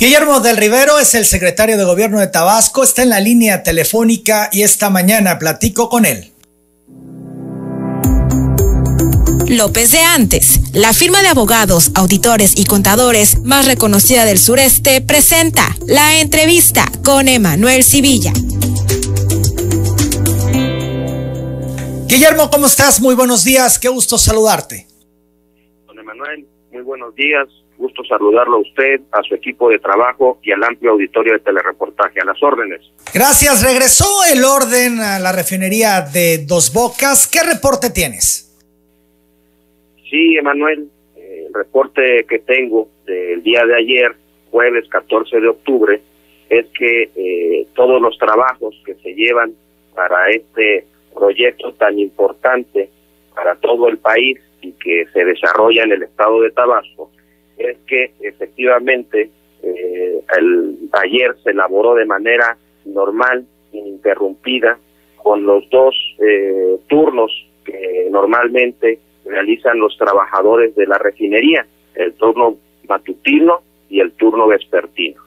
Guillermo del Rivero es el secretario de gobierno de Tabasco, está en la línea telefónica y esta mañana platico con él. López de Antes, la firma de abogados, auditores y contadores más reconocida del sureste, presenta la entrevista con Emanuel Civilla. Guillermo, ¿cómo estás? Muy buenos días, qué gusto saludarte. Don Emanuel, muy buenos días, Gusto saludarlo a usted, a su equipo de trabajo y al amplio auditorio de telereportaje. A las órdenes. Gracias. Regresó el orden a la refinería de Dos Bocas. ¿Qué reporte tienes? Sí, Emanuel. El reporte que tengo del día de ayer, jueves 14 de octubre, es que eh, todos los trabajos que se llevan para este proyecto tan importante para todo el país y que se desarrolla en el estado de Tabasco es que efectivamente eh, el, ayer se elaboró de manera normal, ininterrumpida, con los dos eh, turnos que normalmente realizan los trabajadores de la refinería, el turno matutino y el turno vespertino.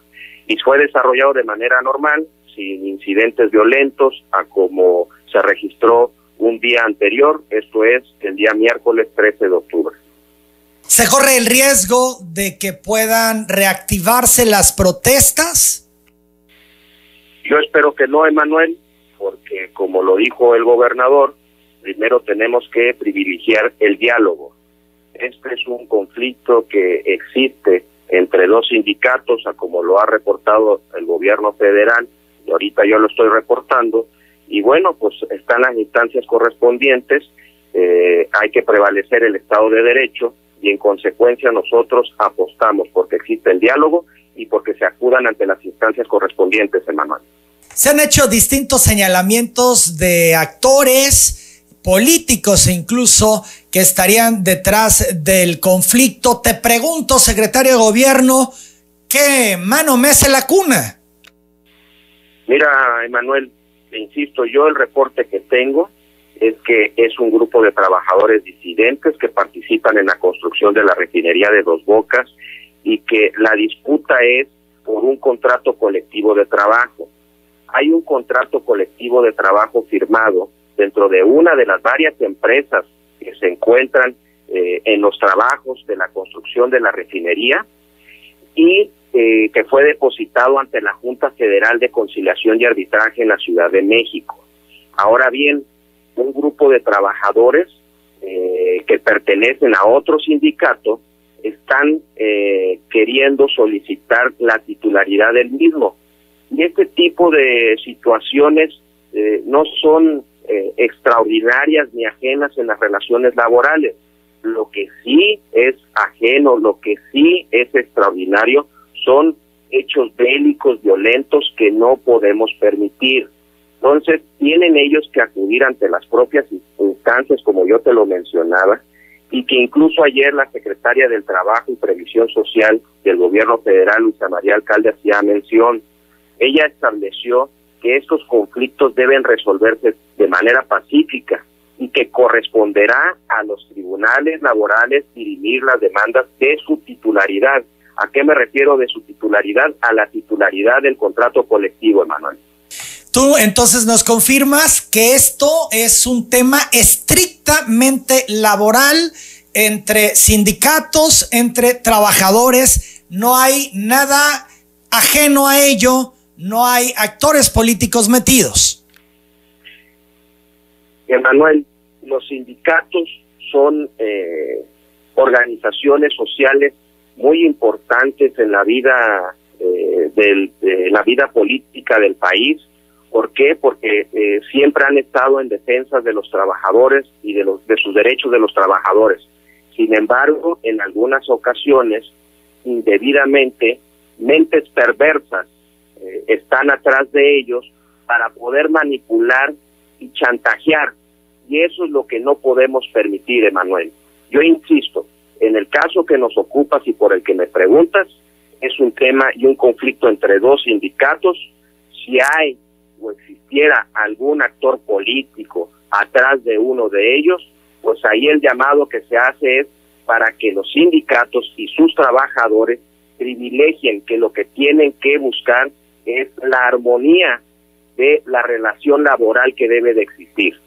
Y fue desarrollado de manera normal, sin incidentes violentos, a como se registró un día anterior, esto es el día miércoles 13 de octubre. ¿Se corre el riesgo de que puedan reactivarse las protestas? Yo espero que no, Emanuel, porque como lo dijo el gobernador, primero tenemos que privilegiar el diálogo. Este es un conflicto que existe entre dos sindicatos, como lo ha reportado el gobierno federal, y ahorita yo lo estoy reportando, y bueno, pues están las instancias correspondientes, eh, hay que prevalecer el Estado de Derecho, y en consecuencia nosotros apostamos porque existe el diálogo y porque se acudan ante las instancias correspondientes, Emanuel. Se han hecho distintos señalamientos de actores, políticos e incluso que estarían detrás del conflicto. Te pregunto, secretario de gobierno, ¿qué mano mece la cuna? Mira, Emanuel, insisto, yo el reporte que tengo es que es un grupo de trabajadores disidentes que participan en la construcción de la refinería de Dos Bocas y que la disputa es por un contrato colectivo de trabajo. Hay un contrato colectivo de trabajo firmado dentro de una de las varias empresas que se encuentran eh, en los trabajos de la construcción de la refinería y eh, que fue depositado ante la Junta Federal de Conciliación y Arbitraje en la Ciudad de México. Ahora bien, un grupo de trabajadores eh, que pertenecen a otro sindicato están eh, queriendo solicitar la titularidad del mismo. Y este tipo de situaciones eh, no son extraordinarias ni ajenas en las relaciones laborales. Lo que sí es ajeno, lo que sí es extraordinario son hechos bélicos violentos que no podemos permitir. Entonces, tienen ellos que acudir ante las propias instancias, como yo te lo mencionaba, y que incluso ayer la secretaria del Trabajo y Previsión Social del Gobierno Federal, Luisa María Alcalde, hacía mención. Ella estableció que estos conflictos deben resolverse de manera pacífica y que corresponderá a los tribunales laborales dirimir las demandas de su titularidad. ¿A qué me refiero de su titularidad? A la titularidad del contrato colectivo, Emanuel. Tú entonces nos confirmas que esto es un tema estrictamente laboral entre sindicatos, entre trabajadores, no hay nada ajeno a ello, no hay actores políticos metidos. Emanuel, los sindicatos son eh, organizaciones sociales muy importantes en la vida eh, de la vida política del país ¿Por qué? Porque eh, siempre han estado en defensa de los trabajadores y de, los, de sus derechos de los trabajadores. Sin embargo, en algunas ocasiones, indebidamente, mentes perversas eh, están atrás de ellos para poder manipular y chantajear. Y eso es lo que no podemos permitir, Emanuel. Yo insisto, en el caso que nos ocupas y por el que me preguntas, es un tema y un conflicto entre dos sindicatos. Si hay o existiera algún actor político atrás de uno de ellos, pues ahí el llamado que se hace es para que los sindicatos y sus trabajadores privilegien que lo que tienen que buscar es la armonía de la relación laboral que debe de existir.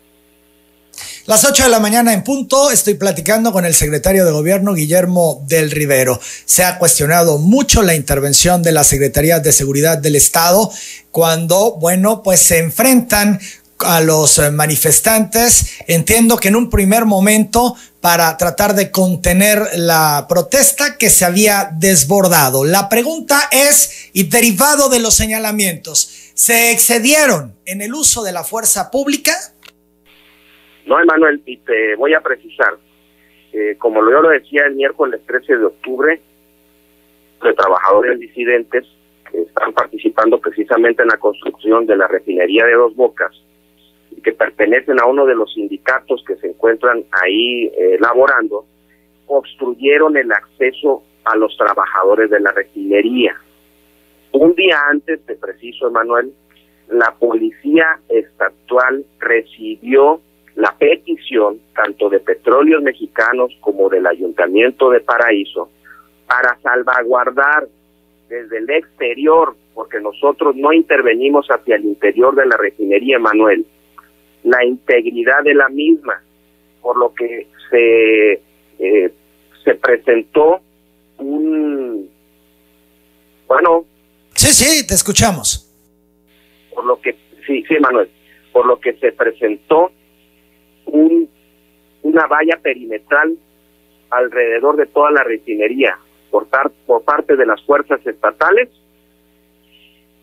Las 8 de la mañana en punto, estoy platicando con el secretario de Gobierno, Guillermo del Rivero. Se ha cuestionado mucho la intervención de la Secretaría de Seguridad del Estado cuando, bueno, pues se enfrentan a los manifestantes. Entiendo que en un primer momento para tratar de contener la protesta que se había desbordado. La pregunta es, y derivado de los señalamientos, ¿se excedieron en el uso de la fuerza pública? No, Emanuel, y te voy a precisar. Eh, como yo lo decía el miércoles 13 de octubre, de trabajadores disidentes que están participando precisamente en la construcción de la refinería de Dos Bocas y que pertenecen a uno de los sindicatos que se encuentran ahí eh, laborando, obstruyeron el acceso a los trabajadores de la refinería. Un día antes, te preciso, Emanuel, la policía estatal recibió la petición tanto de Petróleos Mexicanos como del Ayuntamiento de Paraíso para salvaguardar desde el exterior, porque nosotros no intervenimos hacia el interior de la refinería Manuel, la integridad de la misma, por lo que se, eh, se presentó un... Bueno. Sí, sí, te escuchamos. Por lo que, sí, sí, Manuel, por lo que se presentó un, una valla perimetral alrededor de toda la refinería por, por parte de las fuerzas estatales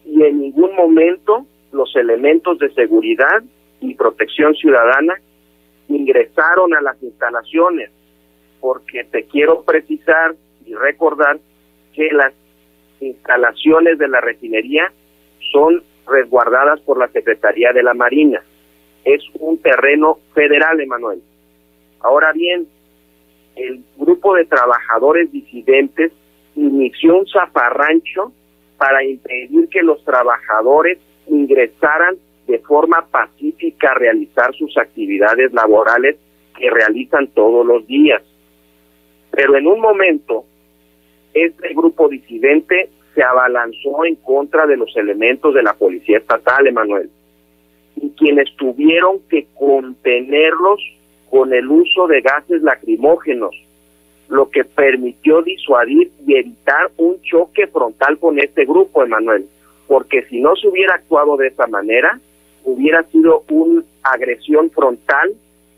y en ningún momento los elementos de seguridad y protección ciudadana ingresaron a las instalaciones, porque te quiero precisar y recordar que las instalaciones de la refinería son resguardadas por la Secretaría de la Marina es un terreno federal, Emanuel. Ahora bien, el grupo de trabajadores disidentes inició un zafarrancho para impedir que los trabajadores ingresaran de forma pacífica a realizar sus actividades laborales que realizan todos los días. Pero en un momento, este grupo disidente se abalanzó en contra de los elementos de la policía estatal, Emanuel y quienes tuvieron que contenerlos con el uso de gases lacrimógenos, lo que permitió disuadir y evitar un choque frontal con este grupo, Emanuel, porque si no se hubiera actuado de esa manera, hubiera sido una agresión frontal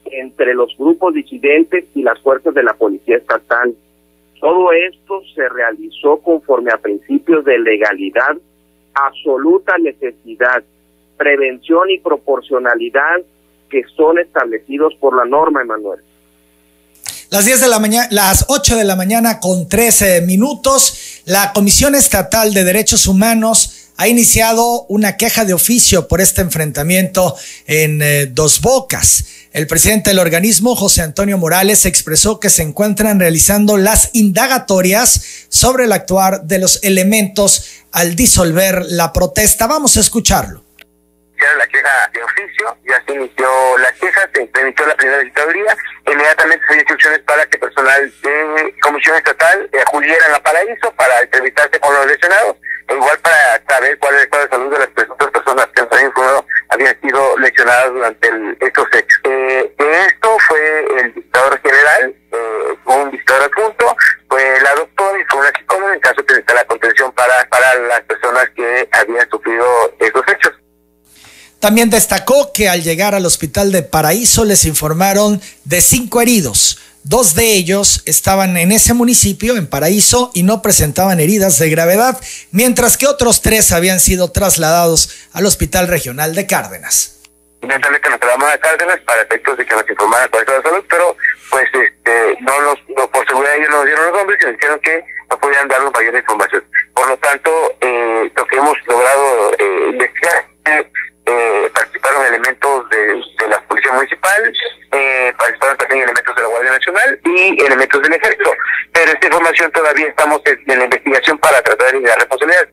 entre los grupos disidentes y las fuerzas de la policía estatal. Todo esto se realizó conforme a principios de legalidad, absoluta necesidad prevención y proporcionalidad que son establecidos por la norma, Emanuel. Las 10 de la mañana, las 8 de la mañana con 13 minutos, la Comisión Estatal de Derechos Humanos ha iniciado una queja de oficio por este enfrentamiento en eh, Dos Bocas. El presidente del organismo, José Antonio Morales, expresó que se encuentran realizando las indagatorias sobre el actuar de los elementos al disolver la protesta. Vamos a escucharlo la queja de oficio, ya se inició la queja, se implementó la primera auditoría, inmediatamente se dio instrucciones para que personal de Comisión Estatal acudiera a Paraíso para entrevistarse con los lesionados, e igual para saber cuál es el estado de salud de las personas que han habían sido lesionadas durante estos hechos. Eh, esto fue el dictador general, eh, un dictador adjunto, fue la doctora y fue una psicóloga en caso de necesitar la contención para, para las personas que habían sufrido estos hechos. También destacó que al llegar al hospital de Paraíso les informaron de cinco heridos. Dos de ellos estaban en ese municipio, en Paraíso, y no presentaban heridas de gravedad, mientras que otros tres habían sido trasladados al Hospital Regional de Cárdenas. Inmediatamente nos trasladamos a Cárdenas para efectos de que nos informaran cuál la salud, pero pues este, no nos, por seguridad ellos nos dieron los nombres y nos dijeron que no podían darnos mayor información. Por lo tanto, eh, lo que hemos logrado eh, investigar eh, participaron elementos de, la Policía Municipal, eh, participaron también elementos de la Guardia Nacional y elementos del Ejército. Pero esta información todavía estamos en, la investigación para tratar de la responsabilidad.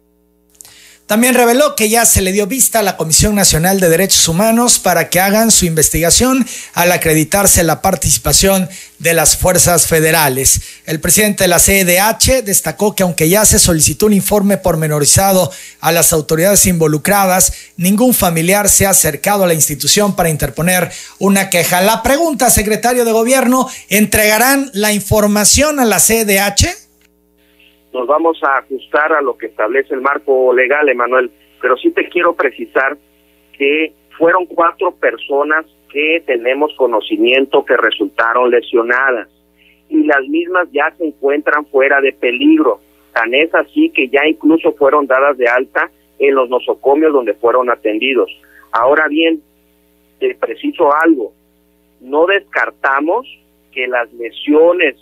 También reveló que ya se le dio vista a la Comisión Nacional de Derechos Humanos para que hagan su investigación al acreditarse la participación de las fuerzas federales. El presidente de la CEDH destacó que aunque ya se solicitó un informe pormenorizado a las autoridades involucradas, ningún familiar se ha acercado a la institución para interponer una queja. La pregunta, secretario de Gobierno, ¿entregarán la información a la CEDH? Nos vamos a ajustar a lo que establece el marco legal, Emanuel. Pero sí te quiero precisar que fueron cuatro personas que tenemos conocimiento que resultaron lesionadas y las mismas ya se encuentran fuera de peligro. Tan es así que ya incluso fueron dadas de alta en los nosocomios donde fueron atendidos. Ahora bien, te preciso algo, no descartamos que las lesiones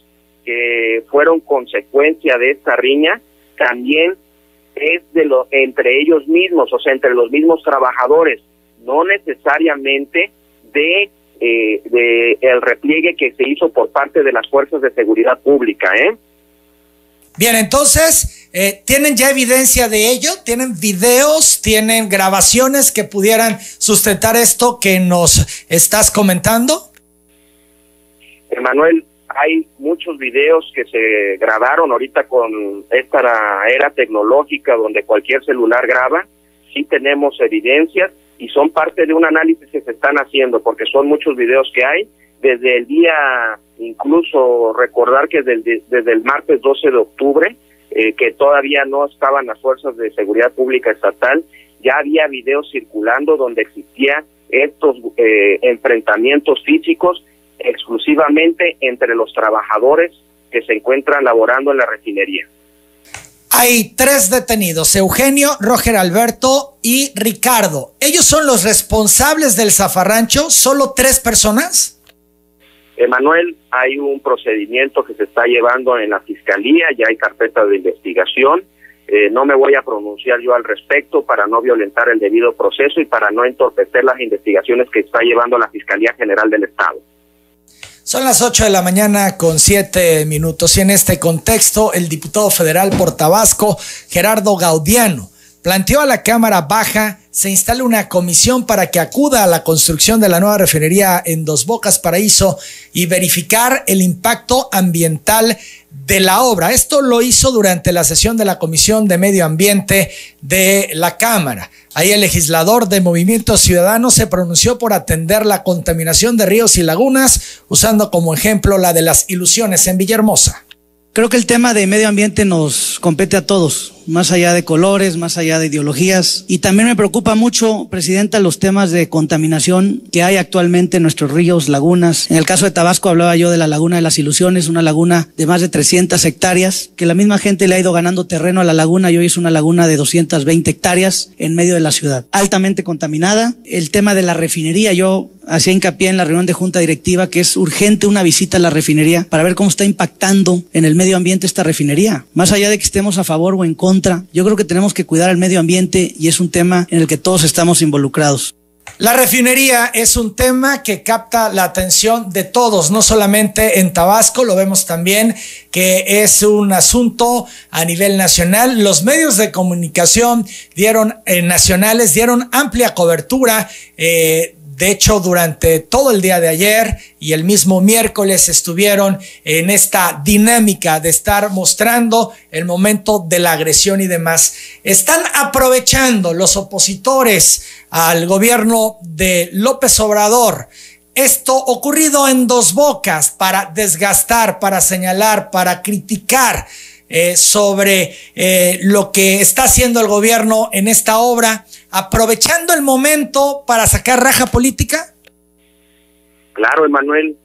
que fueron consecuencia de esta riña también es de lo entre ellos mismos, o sea, entre los mismos trabajadores, no necesariamente de eh, de el repliegue que se hizo por parte de las fuerzas de seguridad pública, ¿eh? Bien, entonces, eh, ¿tienen ya evidencia de ello? ¿Tienen videos? ¿Tienen grabaciones que pudieran sustentar esto que nos estás comentando? Emanuel, hay muchos videos que se grabaron ahorita con esta era tecnológica donde cualquier celular graba, sí tenemos evidencias y son parte de un análisis que se están haciendo porque son muchos videos que hay. Desde el día incluso recordar que desde, desde el martes 12 de octubre eh, que todavía no estaban las fuerzas de seguridad pública estatal ya había videos circulando donde existía estos eh, enfrentamientos físicos exclusivamente entre los trabajadores que se encuentran laborando en la refinería. Hay tres detenidos, Eugenio, Roger Alberto y Ricardo. ¿Ellos son los responsables del zafarrancho? ¿Solo tres personas? Emanuel, hay un procedimiento que se está llevando en la fiscalía, ya hay carpeta de investigación. Eh, no me voy a pronunciar yo al respecto para no violentar el debido proceso y para no entorpecer las investigaciones que está llevando la Fiscalía General del Estado. Son las 8 de la mañana con 7 minutos. Y en este contexto el diputado federal por Tabasco, Gerardo Gaudiano, planteó a la Cámara Baja se instale una comisión para que acuda a la construcción de la nueva refinería en Dos Bocas Paraíso y verificar el impacto ambiental de la obra. Esto lo hizo durante la sesión de la Comisión de Medio Ambiente de la Cámara. Ahí el legislador de Movimiento Ciudadano se pronunció por atender la contaminación de ríos y lagunas, usando como ejemplo la de las ilusiones en Villahermosa. Creo que el tema de medio ambiente nos compete a todos más allá de colores, más allá de ideologías. Y también me preocupa mucho, Presidenta, los temas de contaminación que hay actualmente en nuestros ríos, lagunas. En el caso de Tabasco hablaba yo de la Laguna de las Ilusiones, una laguna de más de 300 hectáreas, que la misma gente le ha ido ganando terreno a la laguna y hoy es una laguna de 220 hectáreas en medio de la ciudad, altamente contaminada. El tema de la refinería, yo hacía hincapié en la reunión de junta directiva que es urgente una visita a la refinería para ver cómo está impactando en el medio ambiente esta refinería. Más allá de que estemos a favor o en contra yo creo que tenemos que cuidar el medio ambiente y es un tema en el que todos estamos involucrados. La refinería es un tema que capta la atención de todos, no solamente en Tabasco, lo vemos también que es un asunto a nivel nacional. Los medios de comunicación dieron eh, nacionales dieron amplia cobertura eh, de hecho, durante todo el día de ayer y el mismo miércoles estuvieron en esta dinámica de estar mostrando el momento de la agresión y demás. Están aprovechando los opositores al gobierno de López Obrador esto ocurrido en dos bocas para desgastar, para señalar, para criticar eh, sobre eh, lo que está haciendo el gobierno en esta obra aprovechando el momento para sacar raja política? Claro, Emanuel,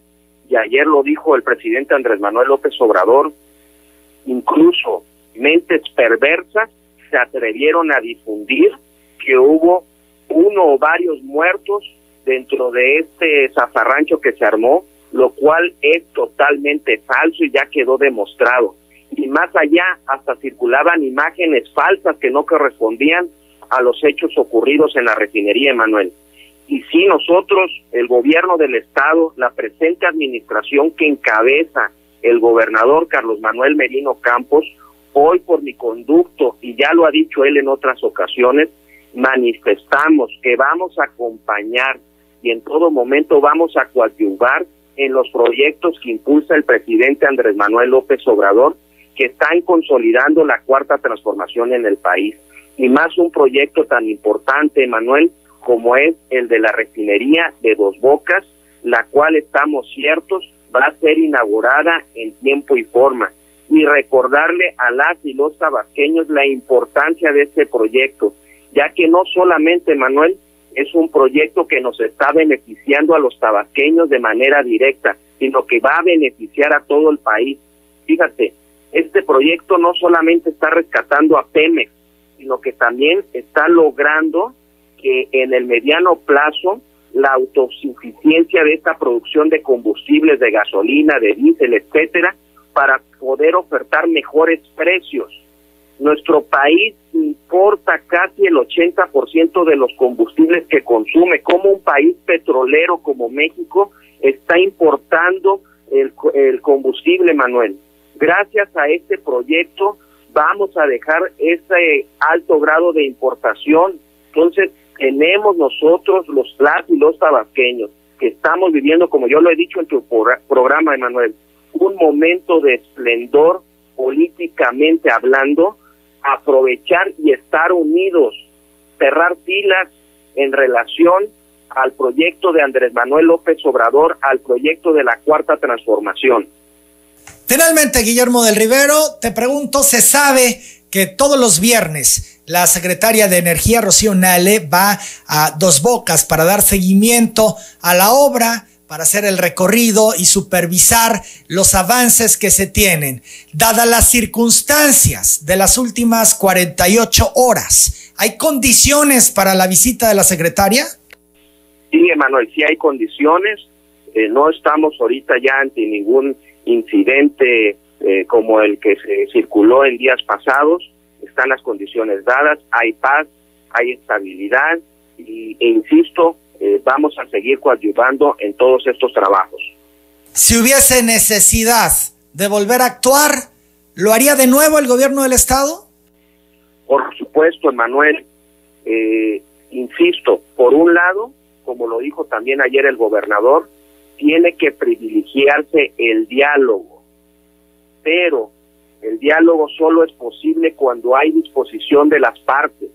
y ayer lo dijo el presidente Andrés Manuel López Obrador, incluso mentes perversas se atrevieron a difundir que hubo uno o varios muertos dentro de este zafarrancho que se armó, lo cual es totalmente falso y ya quedó demostrado. Y más allá, hasta circulaban imágenes falsas que no correspondían a los hechos ocurridos en la refinería, Emanuel. Y si nosotros, el gobierno del Estado, la presente administración que encabeza el gobernador Carlos Manuel Merino Campos, hoy por mi conducto, y ya lo ha dicho él en otras ocasiones, manifestamos que vamos a acompañar y en todo momento vamos a coadyuvar en los proyectos que impulsa el presidente Andrés Manuel López Obrador, que están consolidando la cuarta transformación en el país. Y más un proyecto tan importante, Manuel, como es el de la refinería de Dos Bocas, la cual estamos ciertos va a ser inaugurada en tiempo y forma. Y recordarle a las y los tabasqueños la importancia de este proyecto, ya que no solamente, Manuel, es un proyecto que nos está beneficiando a los tabasqueños de manera directa, sino que va a beneficiar a todo el país. Fíjate, este proyecto no solamente está rescatando a Pemex, sino que también está logrando que en el mediano plazo la autosuficiencia de esta producción de combustibles, de gasolina, de diésel, etcétera, para poder ofertar mejores precios. Nuestro país importa casi el 80% de los combustibles que consume. Como un país petrolero como México está importando el, el combustible, Manuel. Gracias a este proyecto vamos a dejar ese alto grado de importación. Entonces, tenemos nosotros los las y los tabasqueños que estamos viviendo, como yo lo he dicho en tu programa, Emanuel, un momento de esplendor políticamente hablando, aprovechar y estar unidos, cerrar filas en relación al proyecto de Andrés Manuel López Obrador, al proyecto de la cuarta transformación. Finalmente, Guillermo del Rivero, te pregunto, ¿se sabe que todos los viernes la secretaria de Energía, Rocío Nale, va a Dos Bocas para dar seguimiento a la obra, para hacer el recorrido y supervisar los avances que se tienen. Dadas las circunstancias de las últimas 48 horas, ¿hay condiciones para la visita de la secretaria? Sí, Emanuel, sí hay condiciones. Eh, no estamos ahorita ya ante ningún incidente eh, como el que se circuló en días pasados, están las condiciones dadas, hay paz, hay estabilidad y, e insisto, eh, vamos a seguir coadyuvando en todos estos trabajos. Si hubiese necesidad de volver a actuar, ¿lo haría de nuevo el gobierno del Estado? Por supuesto, Emanuel. Eh, insisto, por un lado, como lo dijo también ayer el gobernador, tiene que privilegiarse el diálogo pero el diálogo solo es posible cuando hay disposición de las partes.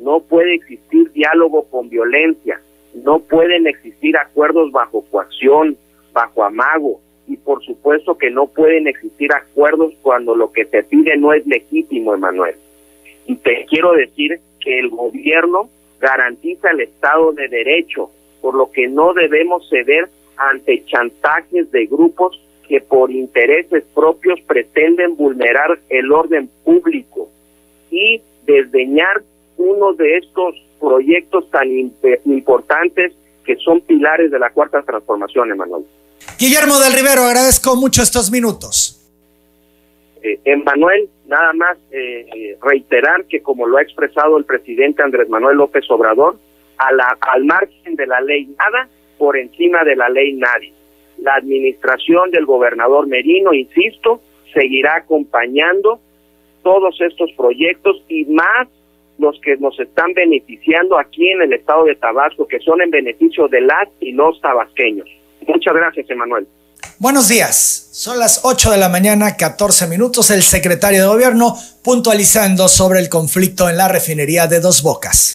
No puede existir diálogo con violencia, no pueden existir acuerdos bajo coacción, bajo amago, y por supuesto que no pueden existir acuerdos cuando lo que se pide no es legítimo, Emanuel. Y te quiero decir que el gobierno garantiza el Estado de Derecho, por lo que no debemos ceder ante chantajes de grupos que por intereses propios pretenden vulnerar el orden público y desdeñar uno de estos proyectos tan importantes que son pilares de la cuarta transformación, Emanuel. Guillermo del Rivero, agradezco mucho estos minutos. Eh, Emanuel, nada más eh, eh, reiterar que como lo ha expresado el presidente Andrés Manuel López Obrador, a la, al margen de la ley nada, por encima de la ley nadie la administración del gobernador Merino, insisto, seguirá acompañando todos estos proyectos y más los que nos están beneficiando aquí en el estado de Tabasco, que son en beneficio de las y los tabasqueños. Muchas gracias, Emanuel. Buenos días. Son las 8 de la mañana, 14 minutos. El secretario de gobierno puntualizando sobre el conflicto en la refinería de Dos Bocas.